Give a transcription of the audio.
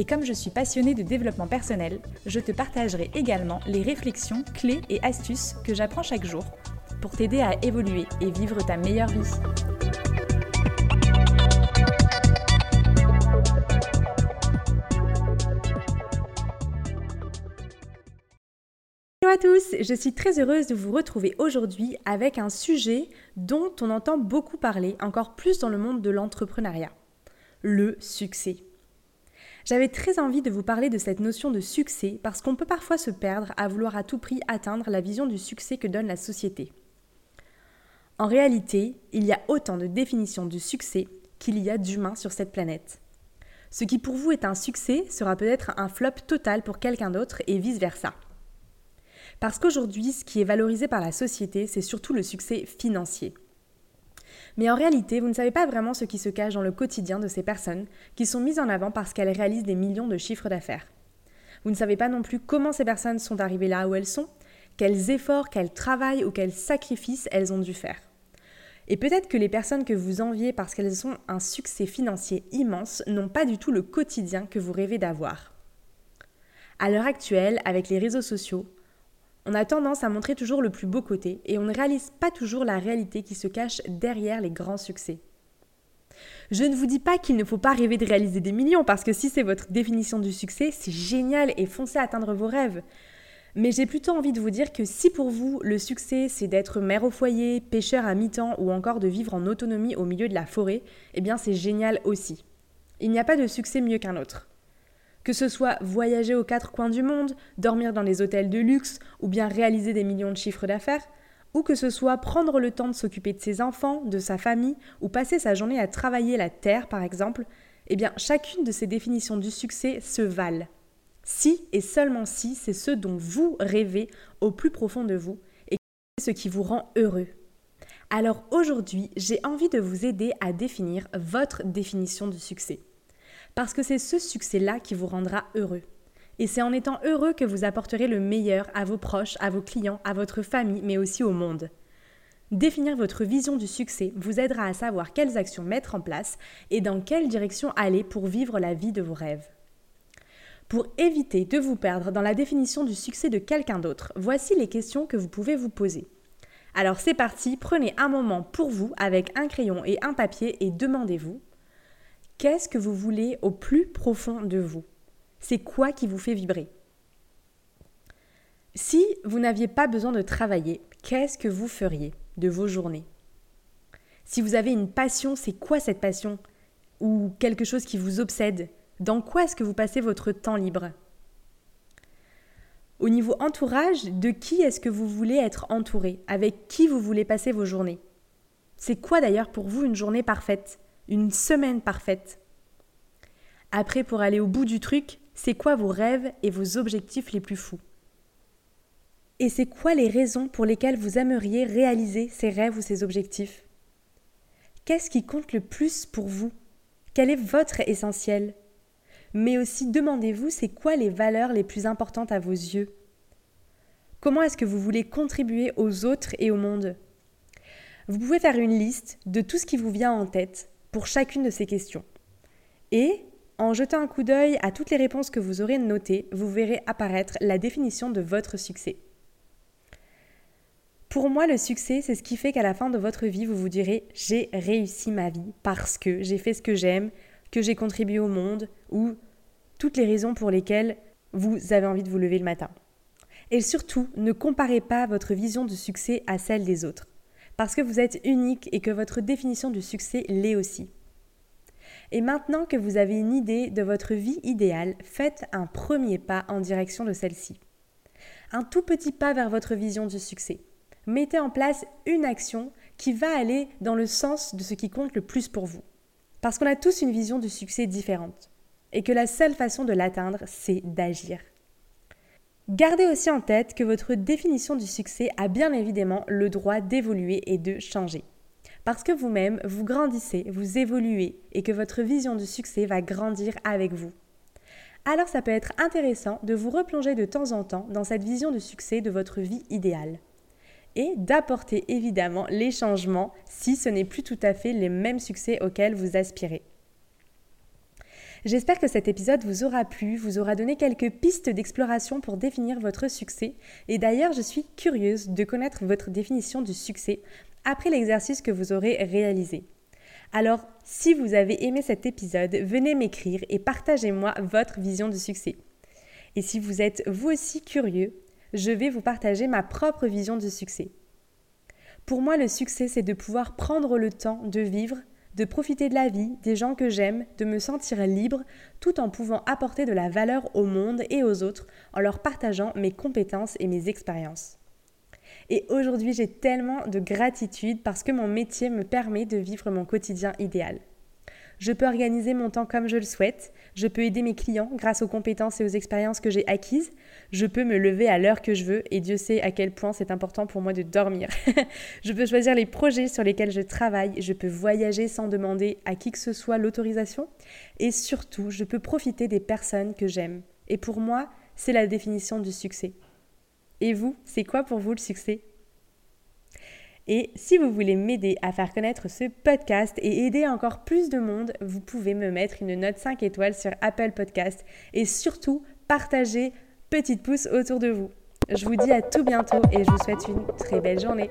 Et comme je suis passionnée de développement personnel, je te partagerai également les réflexions, clés et astuces que j'apprends chaque jour pour t'aider à évoluer et vivre ta meilleure vie. Hello à tous, je suis très heureuse de vous retrouver aujourd'hui avec un sujet dont on entend beaucoup parler, encore plus dans le monde de l'entrepreneuriat, le succès. J'avais très envie de vous parler de cette notion de succès parce qu'on peut parfois se perdre à vouloir à tout prix atteindre la vision du succès que donne la société. En réalité, il y a autant de définitions du succès qu'il y a d'humains sur cette planète. Ce qui pour vous est un succès sera peut-être un flop total pour quelqu'un d'autre et vice-versa. Parce qu'aujourd'hui, ce qui est valorisé par la société, c'est surtout le succès financier. Mais en réalité, vous ne savez pas vraiment ce qui se cache dans le quotidien de ces personnes qui sont mises en avant parce qu'elles réalisent des millions de chiffres d'affaires. Vous ne savez pas non plus comment ces personnes sont arrivées là où elles sont, quels efforts, quels travail ou quels sacrifices elles ont dû faire. Et peut-être que les personnes que vous enviez parce qu'elles ont un succès financier immense n'ont pas du tout le quotidien que vous rêvez d'avoir. À l'heure actuelle, avec les réseaux sociaux, on a tendance à montrer toujours le plus beau côté et on ne réalise pas toujours la réalité qui se cache derrière les grands succès. Je ne vous dis pas qu'il ne faut pas rêver de réaliser des millions parce que si c'est votre définition du succès, c'est génial et foncez atteindre vos rêves. Mais j'ai plutôt envie de vous dire que si pour vous le succès c'est d'être mère au foyer, pêcheur à mi-temps ou encore de vivre en autonomie au milieu de la forêt, eh bien c'est génial aussi. Il n'y a pas de succès mieux qu'un autre. Que ce soit voyager aux quatre coins du monde, dormir dans des hôtels de luxe ou bien réaliser des millions de chiffres d'affaires, ou que ce soit prendre le temps de s'occuper de ses enfants, de sa famille, ou passer sa journée à travailler la terre par exemple, eh bien chacune de ces définitions du succès se valent. Si et seulement si c'est ce dont vous rêvez au plus profond de vous et ce qui vous rend heureux. Alors aujourd'hui, j'ai envie de vous aider à définir votre définition du succès. Parce que c'est ce succès-là qui vous rendra heureux. Et c'est en étant heureux que vous apporterez le meilleur à vos proches, à vos clients, à votre famille, mais aussi au monde. Définir votre vision du succès vous aidera à savoir quelles actions mettre en place et dans quelle direction aller pour vivre la vie de vos rêves. Pour éviter de vous perdre dans la définition du succès de quelqu'un d'autre, voici les questions que vous pouvez vous poser. Alors c'est parti, prenez un moment pour vous avec un crayon et un papier et demandez-vous Qu'est-ce que vous voulez au plus profond de vous? C'est quoi qui vous fait vibrer? Si vous n'aviez pas besoin de travailler, qu'est-ce que vous feriez de vos journées? Si vous avez une passion, c'est quoi cette passion? Ou quelque chose qui vous obsède? Dans quoi est-ce que vous passez votre temps libre? Au niveau entourage, de qui est-ce que vous voulez être entouré? Avec qui vous voulez passer vos journées? C'est quoi d'ailleurs pour vous une journée parfaite? Une semaine parfaite. Après, pour aller au bout du truc, c'est quoi vos rêves et vos objectifs les plus fous? Et c'est quoi les raisons pour lesquelles vous aimeriez réaliser ces rêves ou ces objectifs? Qu'est-ce qui compte le plus pour vous? Quel est votre essentiel? Mais aussi demandez-vous c'est quoi les valeurs les plus importantes à vos yeux? Comment est-ce que vous voulez contribuer aux autres et au monde? Vous pouvez faire une liste de tout ce qui vous vient en tête pour chacune de ces questions. Et en jetant un coup d'œil à toutes les réponses que vous aurez notées, vous verrez apparaître la définition de votre succès. Pour moi, le succès, c'est ce qui fait qu'à la fin de votre vie, vous vous direz j'ai réussi ma vie parce que j'ai fait ce que j'aime, que j'ai contribué au monde ou toutes les raisons pour lesquelles vous avez envie de vous lever le matin. Et surtout, ne comparez pas votre vision du succès à celle des autres parce que vous êtes unique et que votre définition du succès l'est aussi. Et maintenant que vous avez une idée de votre vie idéale, faites un premier pas en direction de celle-ci. Un tout petit pas vers votre vision du succès. Mettez en place une action qui va aller dans le sens de ce qui compte le plus pour vous. Parce qu'on a tous une vision du succès différente. Et que la seule façon de l'atteindre, c'est d'agir. Gardez aussi en tête que votre définition du succès a bien évidemment le droit d'évoluer et de changer. Parce que vous-même, vous grandissez, vous évoluez et que votre vision du succès va grandir avec vous. Alors ça peut être intéressant de vous replonger de temps en temps dans cette vision du succès de votre vie idéale. Et d'apporter évidemment les changements si ce n'est plus tout à fait les mêmes succès auxquels vous aspirez. J'espère que cet épisode vous aura plu, vous aura donné quelques pistes d'exploration pour définir votre succès. Et d'ailleurs, je suis curieuse de connaître votre définition du succès après l'exercice que vous aurez réalisé. Alors, si vous avez aimé cet épisode, venez m'écrire et partagez-moi votre vision du succès. Et si vous êtes vous aussi curieux, je vais vous partager ma propre vision du succès. Pour moi, le succès, c'est de pouvoir prendre le temps de vivre de profiter de la vie, des gens que j'aime, de me sentir libre, tout en pouvant apporter de la valeur au monde et aux autres en leur partageant mes compétences et mes expériences. Et aujourd'hui, j'ai tellement de gratitude parce que mon métier me permet de vivre mon quotidien idéal. Je peux organiser mon temps comme je le souhaite. Je peux aider mes clients grâce aux compétences et aux expériences que j'ai acquises. Je peux me lever à l'heure que je veux et Dieu sait à quel point c'est important pour moi de dormir. je peux choisir les projets sur lesquels je travaille. Je peux voyager sans demander à qui que ce soit l'autorisation. Et surtout, je peux profiter des personnes que j'aime. Et pour moi, c'est la définition du succès. Et vous, c'est quoi pour vous le succès? Et si vous voulez m'aider à faire connaître ce podcast et aider encore plus de monde, vous pouvez me mettre une note 5 étoiles sur Apple Podcast et surtout partager petite pouce autour de vous. Je vous dis à tout bientôt et je vous souhaite une très belle journée.